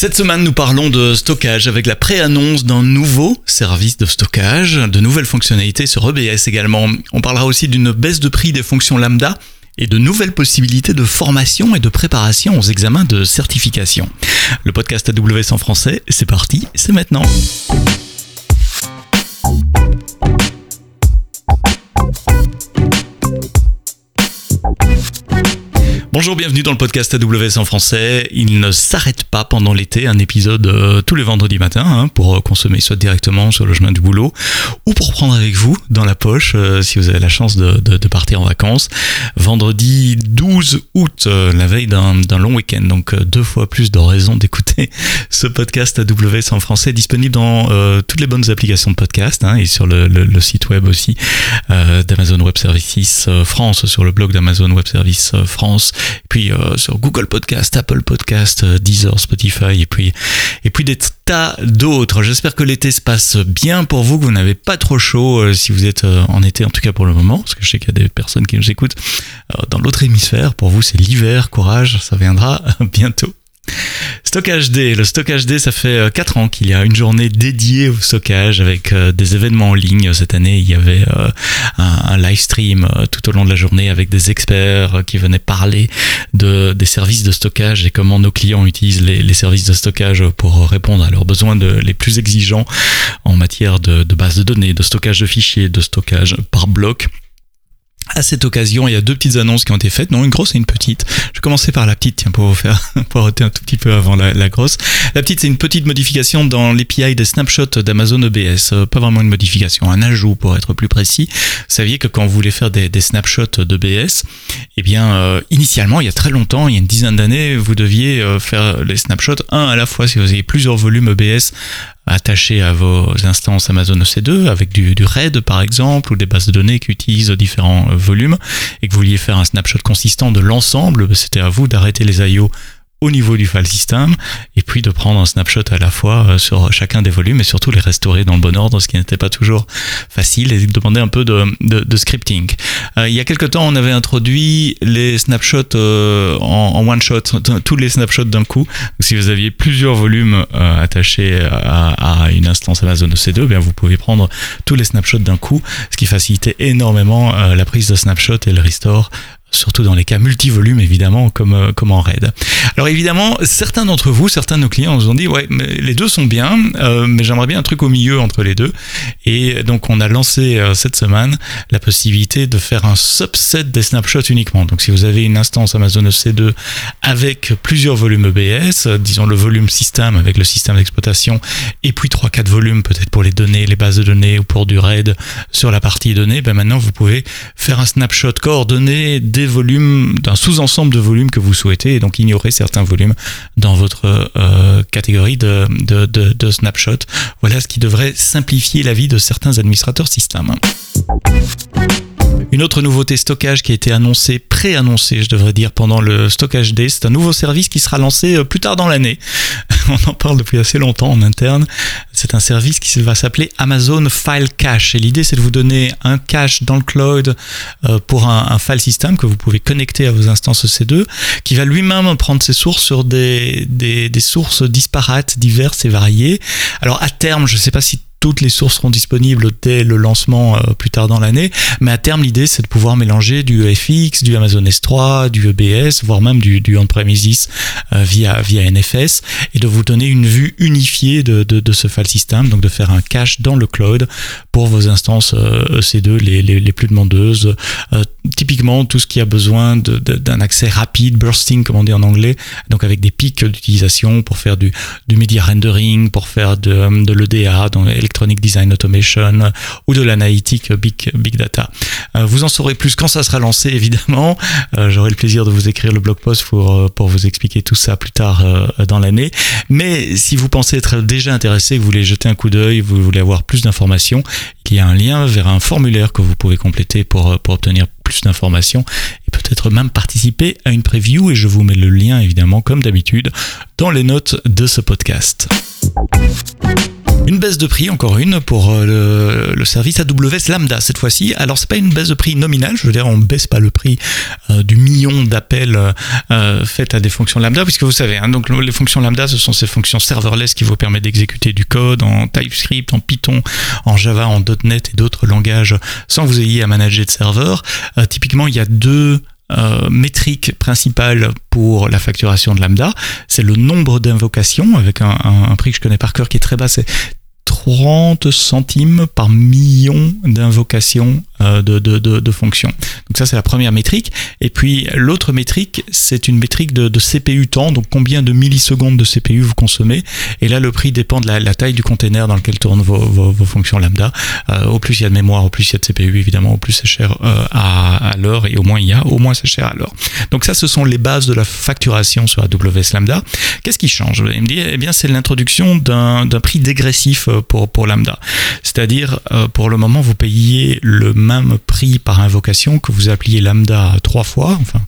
Cette semaine, nous parlons de stockage avec la pré-annonce d'un nouveau service de stockage, de nouvelles fonctionnalités sur EBS également. On parlera aussi d'une baisse de prix des fonctions lambda et de nouvelles possibilités de formation et de préparation aux examens de certification. Le podcast AWS en français, c'est parti, c'est maintenant. Bonjour, bienvenue dans le podcast AWS en français. Il ne s'arrête pas pendant l'été, un épisode euh, tous les vendredis matins hein, pour euh, consommer soit directement sur le chemin du boulot ou pour prendre avec vous dans la poche euh, si vous avez la chance de, partir en vacances. Vendredi 12 août, la veille d'un long week-end, donc deux fois plus de raisons d'écouter ce podcast AWS en français disponible dans toutes les bonnes applications de podcast hein, et sur le, site web aussi d'Amazon Web Services France, sur le blog d'Amazon Web Services France puis euh, sur Google Podcast, Apple Podcast, euh, Deezer, Spotify, et puis et puis des tas d'autres. J'espère que l'été se passe bien pour vous, que vous n'avez pas trop chaud euh, si vous êtes en été, en tout cas pour le moment, parce que je sais qu'il y a des personnes qui nous écoutent dans l'autre hémisphère. Pour vous, c'est l'hiver. Courage, ça viendra bientôt. Stockage D. Le Stockage D, ça fait 4 euh, ans qu'il y a une journée dédiée au stockage avec euh, des événements en ligne. Cette année, il y avait euh, un, live stream tout au long de la journée avec des experts qui venaient parler de, des services de stockage et comment nos clients utilisent les, services de stockage pour répondre à leurs besoins les plus exigeants en matière de, de base de données, de stockage de fichiers, de stockage par bloc. À cette occasion, il y a deux petites annonces qui ont été faites, non une grosse et une petite. Je vais commencer par la petite, tiens, pour vous faire poireauter un tout petit peu avant la, grosse. La petite, c'est une petite modification dans l'API des snapshots d'Amazon EBS. Euh, pas vraiment une modification, un ajout pour être plus précis. Vous saviez que quand vous voulez faire des, des snapshots d'EBS, eh bien, euh, initialement, il y a très longtemps, il y a une dizaine d'années, vous deviez euh, faire les snapshots un à la fois si vous avez plusieurs volumes EBS attachés à vos instances Amazon EC2 avec du, du, RAID par exemple ou des bases de données qui utilisent différents euh, volumes et que vous vouliez faire un snapshot consistant de l'ensemble, c'était à vous d'arrêter les IO au niveau du file system et puis de prendre un snapshot à la fois euh, sur chacun des volumes et surtout les restaurer dans le bon ordre, ce qui n'était pas toujours facile et demander un peu de, scripting. Euh, il y a quelque temps, on avait introduit les snapshots euh, en, en, one shot, tous les snapshots d'un coup. si vous aviez plusieurs volumes attachés à, à, une instance Amazon EC2, bien vous pouvez prendre tous les snapshots d'un coup, ce qui facilitait énormément la prise de snapshot et le restore surtout dans les cas multivolumes évidemment comme euh, comme en RAID. Alors évidemment, certains d'entre vous, certains de nos clients nous ont dit ouais, mais les deux sont bien, euh, mais j'aimerais bien un truc au milieu entre les deux. Et donc on a lancé euh, cette semaine la possibilité de faire un subset des snapshots uniquement. Donc si vous avez une instance Amazon EC2 avec plusieurs volumes EBS, disons le volume système avec le système d'exploitation et puis trois quatre volumes peut-être pour les données, les bases de données ou pour du RAID sur la partie données, ben maintenant vous pouvez faire un snapshot coordonné des volumes, d'un sous-ensemble de volumes que vous souhaitez et donc ignorer certains volumes dans votre euh, catégorie de, de, de, de snapshot. Voilà ce qui devrait simplifier la vie de certains administrateurs système. Une autre nouveauté stockage qui a été annoncée, pré-annoncée, je devrais dire, pendant le stockage day, c'est un nouveau service qui sera lancé euh, plus tard dans l'année. On en parle depuis assez longtemps en interne. C'est un service qui va s'appeler Amazon File Cache. Et l'idée, c'est de vous donner un cache dans le cloud euh, pour un, file system que vous pouvez connecter à vos instances EC2, qui va lui-même prendre ses sources sur des, des, des sources disparates, diverses et variées. Alors à terme, je ne sais pas si toutes les sources seront disponibles dès le lancement euh, plus tard dans l'année. Mais à terme, l'idée, c'est de pouvoir mélanger du FX, du Amazon S3, du EBS, voire même du, du on-premises euh, via, via NFS, et de vous donner une vue unifiée de, de, de, ce file system, donc de faire un cache dans le cloud pour vos instances EC2 euh, e les, les, les plus demandeuses. Typiquement, tout ce qui a besoin d'un accès rapide, bursting, comme on dit en anglais, donc avec des pics d'utilisation pour faire du, du media rendering, pour faire de, de l'EDA, donc Electronic Design Automation ou de l'analytique Big, Big Data. Euh, vous en saurez plus quand ça sera lancé, évidemment. Euh, j'aurai le plaisir de vous écrire le blog post pour, euh, pour vous expliquer tout ça plus tard dans l'année. Mais si vous pensez être déjà intéressé, que vous voulez jeter un coup d'œil, vous voulez avoir plus d'informations, il y a un lien vers un formulaire que vous pouvez compléter pour, pour obtenir plus d'informations et peut-être même participer à une preview et je vous mets le lien évidemment comme d'habitude dans les notes de ce podcast. Une baisse de prix, encore une, pour euh, le, service AWS Lambda cette fois-ci. Alors c'est pas une baisse de prix nominale, je veux dire on baisse pas le prix euh, du million d'appels euh, faits à des fonctions Lambda, puisque vous savez, hein, donc les fonctions Lambda, ce sont ces fonctions serverless qui vous permettent d'exécuter du code en TypeScript, en Python, en Java, en .NET et d'autres langages sans vous ayez à manager de serveur. typiquement, il y a deux euh, métrique principale pour la facturation de Lambda, c'est le nombre d'invocations, avec un, un, prix que je connais par cœur qui est très bas, c'est 30 centimes par million d'invocations euh, de, de, de, fonctions. Donc ça c'est la première métrique. Et puis l'autre métrique, c'est une métrique de, CPU temps, donc combien de millisecondes de CPU vous consommez. Et là le prix dépend de la, taille du container dans lequel tournent vos, vos, fonctions lambda. Euh, au plus il y a de mémoire, au plus il y a de CPU évidemment, au plus c'est cher euh, à, à l'heure et au moins il y a, au moins c'est cher à l'heure. Donc ça ce sont les bases de la facturation sur AWS Lambda. Qu'est-ce qui change? Allez me dire, eh bien c'est l'introduction d'un prix dégressif pour, pour Lambda. C'est-à-dire, euh, pour le moment, vous payez le même prix par invocation que vous appeliez Lambda trois fois, enfin,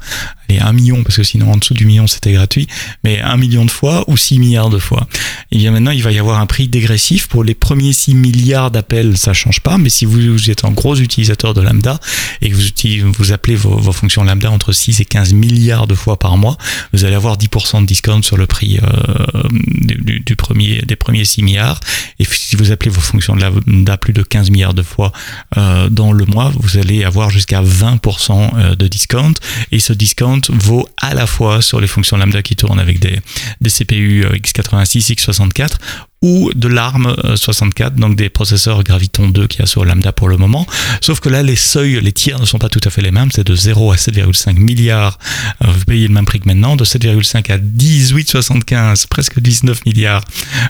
et un million, parce que sinon en dessous du million c'était gratuit, mais un million de fois ou 6 milliards de fois. Et bien maintenant il va y avoir un prix dégressif pour les premiers 6 milliards d'appels, ça change pas, mais si vous, êtes un gros utilisateur de Lambda et que vous, vous appelez vos, fonctions Lambda entre 6 et 15 milliards de fois par mois, vous allez avoir 10% de discount sur le prix euh, du, du, premier, des premiers 6 milliards. Et si vous appelez vos fonctions Lambda plus de 15 milliards de fois euh, dans le mois, vous allez avoir jusqu'à 20% euh, de discount. Et ce discount vaut à la fois sur les fonctions lambda qui tournent avec des, des CPU x86, x64 ou de l'ARM 64, donc des processeurs Graviton 2 qui a sur Lambda pour le moment. Sauf que là, les seuils, les tiers ne sont pas tout à fait les mêmes. C'est de 0 à 7,5 milliards. Euh, vous payez le même prix que maintenant. De 7,5 à 18,75, presque 19 milliards,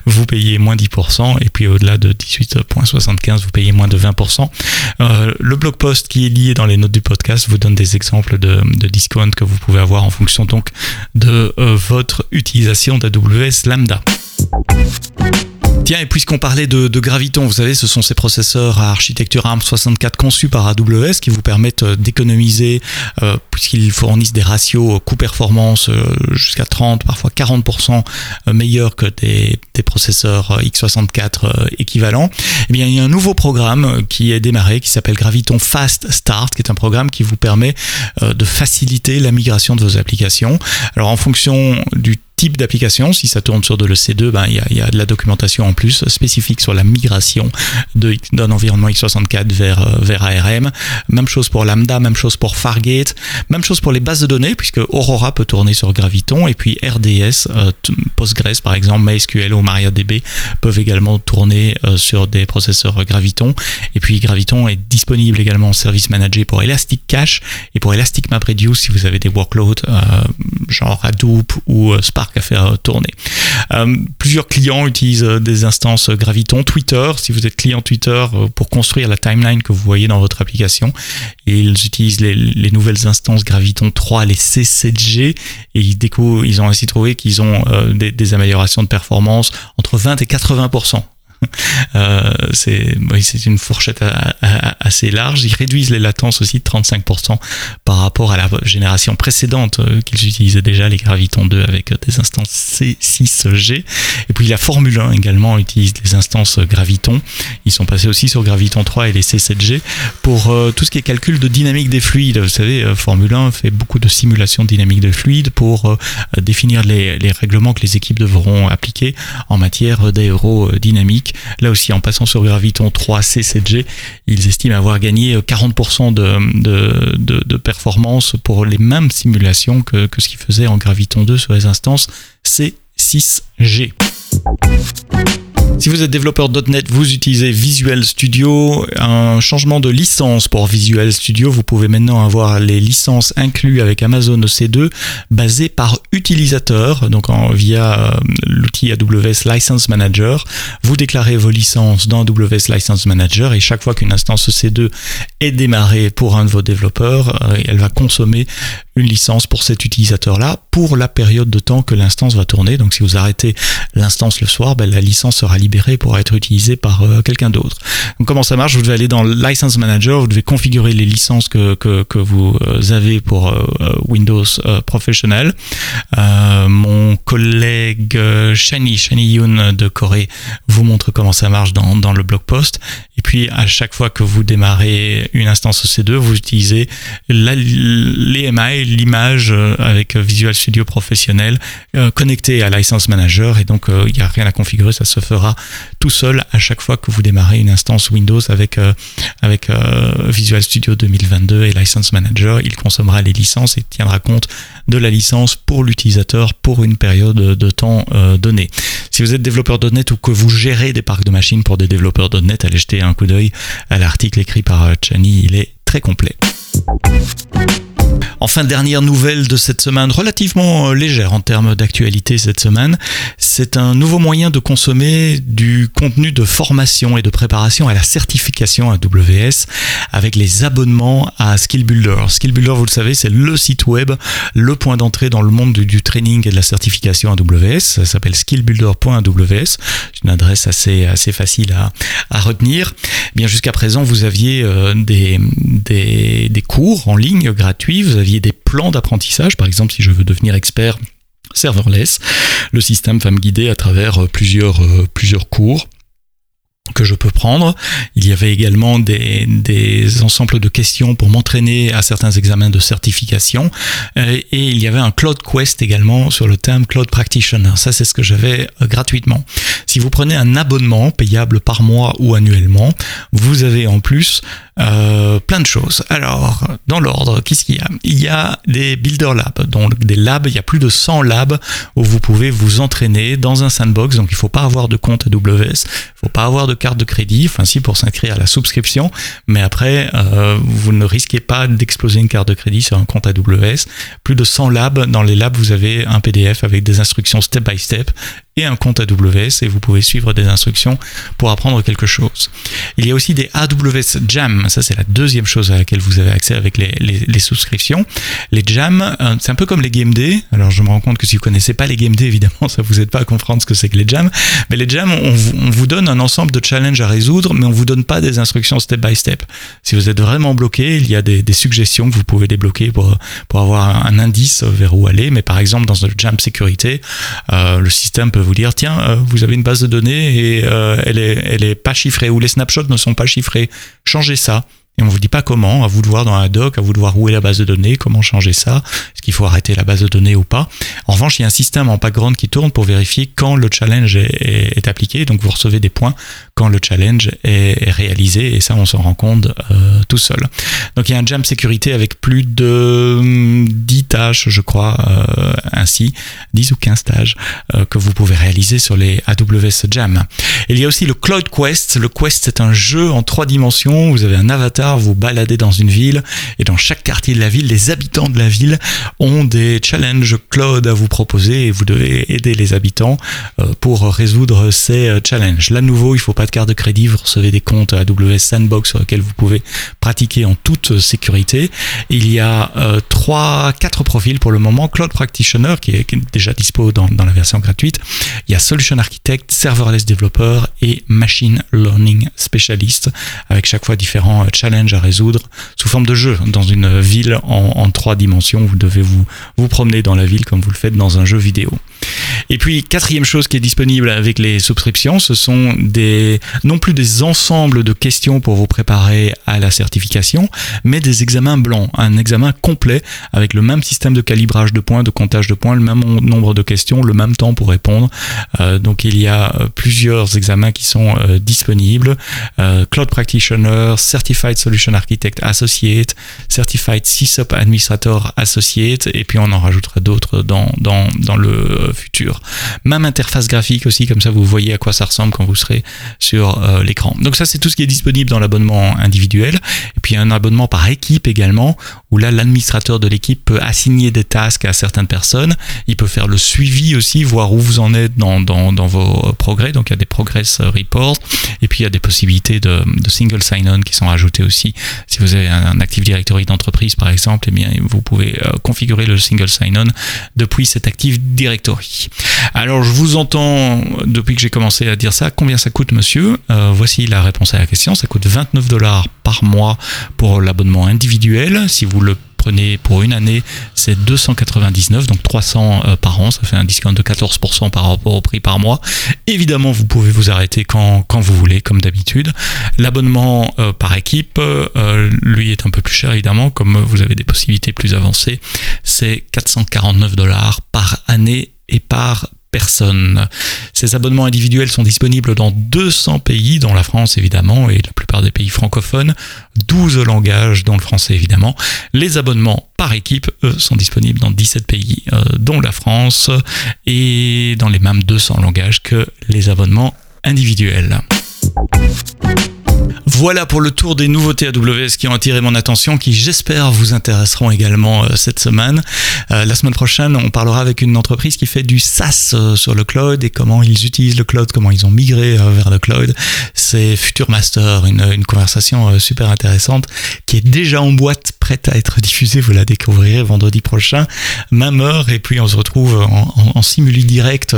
vous payez moins 10%. Et puis au-delà de 18,75, vous payez moins de 20%. Euh, le blog post qui est lié dans les notes du podcast vous donne des exemples de, de discount que vous pouvez avoir en fonction donc de euh, votre utilisation d'AWS Lambda. Tiens, et puisqu'on parlait de, Graviton, vous savez, ce sont ces processeurs à architecture ARM64 conçus par AWS qui vous permettent euh, d'économiser, euh, puisqu'ils fournissent des ratios coût-performance euh, jusqu'à 30, parfois 40% meilleurs que des, des processeurs x64 équivalents. Eh bien, il y a un nouveau programme qui est démarré, qui s'appelle Graviton Fast Start, qui est un programme qui vous permet de faciliter la migration de vos applications. Alors, en fonction du type d'application. Si ça tourne sur de l'EC2, ben, il y, a, y, a, de la documentation en plus spécifique sur la migration d'un environnement x64 vers, euh, vers ARM. Même chose pour Lambda, même chose pour Fargate, même chose pour les bases de données, puisque Aurora peut tourner sur Graviton, et puis RDS, euh, Postgres par exemple, MySQL ou MariaDB peuvent également tourner euh, sur des processeurs Graviton. Et puis Graviton est disponible également en service manager pour Elastic Cache et pour Elastic MapReduce si vous avez des workloads genre Hadoop ou Spark à faire tourner. Euh, plusieurs clients utilisent euh, des instances Graviton, Twitter, si vous êtes client Twitter, euh, pour construire la timeline que vous voyez dans votre application. Ils utilisent les, nouvelles instances Graviton 3, les C7G, et ils, ils ont ainsi trouvé qu'ils ont des, améliorations de performance entre 20 et 80% euh, c'est oui, une fourchette assez large. Ils réduisent les latences aussi de 35% par rapport à la génération précédente euh, qu'ils utilisaient déjà, les Graviton 2 avec des instances C6G. Et puis la Formule 1 également utilise des instances Graviton. Ils sont passés aussi sur Graviton 3 et les C7G pour euh, tout ce qui est calcul de dynamique des fluides. Vous savez, Formule 1 fait beaucoup de simulations de dynamique de fluides pour définir les, les règlements que les équipes devront appliquer en matière d'aérodynamique Là aussi, en passant sur Graviton 3 C7G, ils estiment avoir gagné 40% de, de, performance pour les mêmes simulations que, que ce qu'ils faisaient en Graviton 2 sur les instances C6G. Si vous êtes développeur .NET, vous utilisez Visual Studio. Un changement de licence pour Visual Studio, vous pouvez maintenant avoir les licences incluses avec Amazon EC2 basées par utilisateur, donc en, via euh, l'outil AWS License Manager. Vous déclarez vos licences dans AWS License Manager et chaque fois qu'une instance EC2 est démarrée pour un de vos développeurs, euh, elle va consommer une licence pour cet utilisateur-là pour la période de temps que l'instance va tourner. Donc si vous arrêtez l'instance le soir, ben, la licence sera libérée libéré pour être utilisé par quelqu'un d'autre. Comment ça marche? Vous devez aller dans License Manager, vous devez configurer les licences que, que, vous avez pour Windows Professional. mon collègue Shani, Shani Yoon de Corée vous montre comment ça marche dans, dans le blog post. Et puis à chaque fois que vous démarrez une instance EC2, vous utilisez l'EMI, l'image euh, avec Visual Studio Professionnel euh, connecté à License Manager et donc euh, il n'y a rien à configurer, ça se fera tout seul à chaque fois que vous démarrez une instance Windows avec, avec Visual Studio 2022 et License Manager. Il consommera les licences et tiendra compte de la licence pour l'utilisateur pour une période de temps donnée. Si vous êtes développeur .NET ou que vous gérez des parcs de machines pour des développeurs .NET, allez jeter un coup d'œil à l'article écrit par Chani, il est très complet. Enfin, dernière nouvelle de cette semaine, relativement euh, légère en termes d'actualité cette semaine, c'est un nouveau moyen de consommer du contenu de formation et de préparation à la certification AWS avec les abonnements à Skill Builder. Skill Builder, vous le savez, c'est le site web, le point d'entrée dans le monde du, training et de la certification AWS. Ça s'appelle skillbuilder.aws. C'est une adresse assez, facile à, retenir. Eh bien, jusqu'à présent, vous aviez euh, des cours en ligne gratuits, vous aviez des plans d'apprentissage, par exemple si je veux devenir expert serverless, le système va me guider à travers euh, euh, plusieurs cours que je peux prendre. Il y avait également des, des ensembles de questions pour m'entraîner à certains examens de certification. Euh, et il y avait un Cloud Quest également sur le thème Cloud Practitioner. Ça, c'est ce que j'avais gratuitement. Si vous prenez un abonnement payable par mois ou annuellement, vous avez en plus euh, plein de choses. Alors, dans l'ordre, qu'est-ce qu'il y a? Il y a des Builder Labs, donc des labs, il y a plus de 100 labs où vous pouvez vous entraîner dans un sandbox, donc il ne faut pas avoir de compte AWS, il ne faut pas avoir de carte de crédit, enfin si pour s'inscrire à la souscription, mais après, euh, vous ne risquez pas d'exploser une carte de crédit sur un compte AWS. Plus de 100 labs, dans les labs, vous avez un PDF avec des instructions step by step un compte AWS et vous pouvez suivre des instructions pour apprendre quelque chose. Il y a aussi des AWS Jam, ça c'est la deuxième chose à laquelle vous avez accès avec les, les, souscriptions. Les Jam, euh, c'est un peu comme les Game alors je me rends compte que si vous connaissez pas les Game évidemment ça vous aide pas à comprendre ce que c'est que les Jam, mais les Jam, on, vous donne un ensemble de challenges à résoudre, mais on vous donne pas des instructions step by step. Si vous êtes vraiment bloqué, il y a des, des suggestions que vous pouvez débloquer pour, pour avoir un indice vers où aller, mais par exemple dans le Jam sécurité, euh, le système peut vous dire tiens, euh, vous avez une base de données et euh, elle est elle est pas chiffrée ou les snapshots ne sont pas chiffrés. Changez ça. Et on vous dit pas comment, à vous de voir dans la doc, à vous de voir où est la base de données, comment changer ça, est-ce qu'il faut arrêter la base de données ou pas. En revanche, il y a un système en background qui tourne pour vérifier quand le challenge est, appliqué, donc vous recevez des points quand le challenge est, réalisé, et ça on s'en rend compte euh, tout seul. Donc il y a un jam sécurité avec plus de 10 tâches, je crois, euh, ainsi, 10 ou 15 tâches euh, que vous pouvez réaliser sur les AWS Jam. Il y a aussi le Cloud Quest. Le Quest, c'est un jeu en trois dimensions. Vous avez un avatar vous baladez dans une ville et dans chaque quartier de la ville, les habitants de la ville ont des challenges cloud à vous proposer et vous devez aider les habitants euh, pour résoudre ces euh, challenges. Là, nouveau, il faut pas de carte de crédit, vous recevez des comptes AWS Sandbox sur lesquels vous pouvez pratiquer en toute sécurité. Il y a euh, trois, quatre profils pour le moment. Cloud Practitioner qui est, déjà dispo dans, dans la version gratuite. Il y a Solution Architect, Serverless Developer et Machine Learning Specialist avec chaque fois différents challenges à résoudre sous forme de jeu dans une ville en, trois dimensions. Vous devez vous, promener dans la ville comme vous le faites dans un jeu vidéo. Et puis, quatrième chose qui est disponible avec les subscriptions, ce sont des, non plus des ensembles de questions pour vous préparer à la certification, mais des examens blancs, un examen complet avec le même système de calibrage de points, de comptage de points, le même nombre de questions, le même temps pour répondre. Euh, donc, il y a euh, plusieurs examens qui sont euh, disponibles. Cloud Practitioner, Certified Solution Architect Associate, Certified SysOp Administrator Associate, et puis on en rajoutera d'autres dans, dans, dans le futur. Même interface graphique aussi, comme ça vous voyez à quoi ça ressemble quand vous serez sur euh, l'écran. Donc ça c'est tout ce qui est disponible dans l'abonnement individuel. Et puis un abonnement par équipe également, où là l'administrateur de l'équipe peut assigner des tasks à certaines personnes. Il peut faire le suivi aussi, voir où vous en êtes dans, dans, vos progrès. Donc il y a des progress reports. Et puis il y a des possibilités de, single sign-on qui sont ajoutées aussi. Si vous avez un Active Directory d'entreprise par exemple, eh bien vous pouvez euh, configurer le single sign-on depuis cet Active Directory. Alors je vous entends depuis que j'ai commencé à dire ça. Combien ça coûte, monsieur? Euh, Voici la réponse à la question. Ça coûte 29 dollars par mois pour l'abonnement individuel. Le prenez pour une année, c'est 299, donc 300 euh, par an, ça fait un discount de 14% par rapport au prix par mois. Évidemment, vous pouvez vous arrêter quand, quand vous voulez, comme d'habitude. L'abonnement euh, par équipe, euh, lui est un peu plus cher, évidemment, comme vous avez des possibilités plus avancées, c'est 449 dollars par année et par personne. Ces abonnements individuels sont disponibles dans 200 pays, dont la France évidemment, et la plupart des pays francophones, 12 langages, dont le français évidemment. Les abonnements par équipe, eux, sont disponibles dans 17 pays, euh, dont la France, et dans les mêmes 200 langages que les abonnements individuels. Voilà pour le tour des nouveautés AWS qui ont attiré mon attention, qui j'espère vous intéresseront également euh, cette semaine. Euh, la semaine prochaine, on parlera avec une entreprise qui fait du SaaS euh, sur le cloud et comment ils utilisent le cloud, comment ils ont migré vers le cloud. C'est Future Master, une, conversation super intéressante qui est déjà en boîte, prête à être diffusée. Vous la découvrirez vendredi prochain, même heure. Et puis on se retrouve en, en, en simuli direct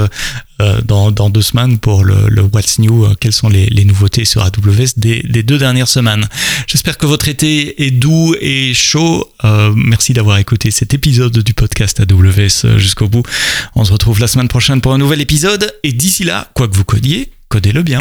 euh, dans, deux semaines pour le, What's New, euh, quelles sont les, nouveautés sur AWS des, deux dernières semaines. J'espère que votre été est doux et chaud. Euh, merci d'avoir écouté cet épisode du podcast AWS jusqu'au bout. On se retrouve la semaine prochaine pour un nouvel épisode et d'ici là, quoi que vous codiez, codez-le bien.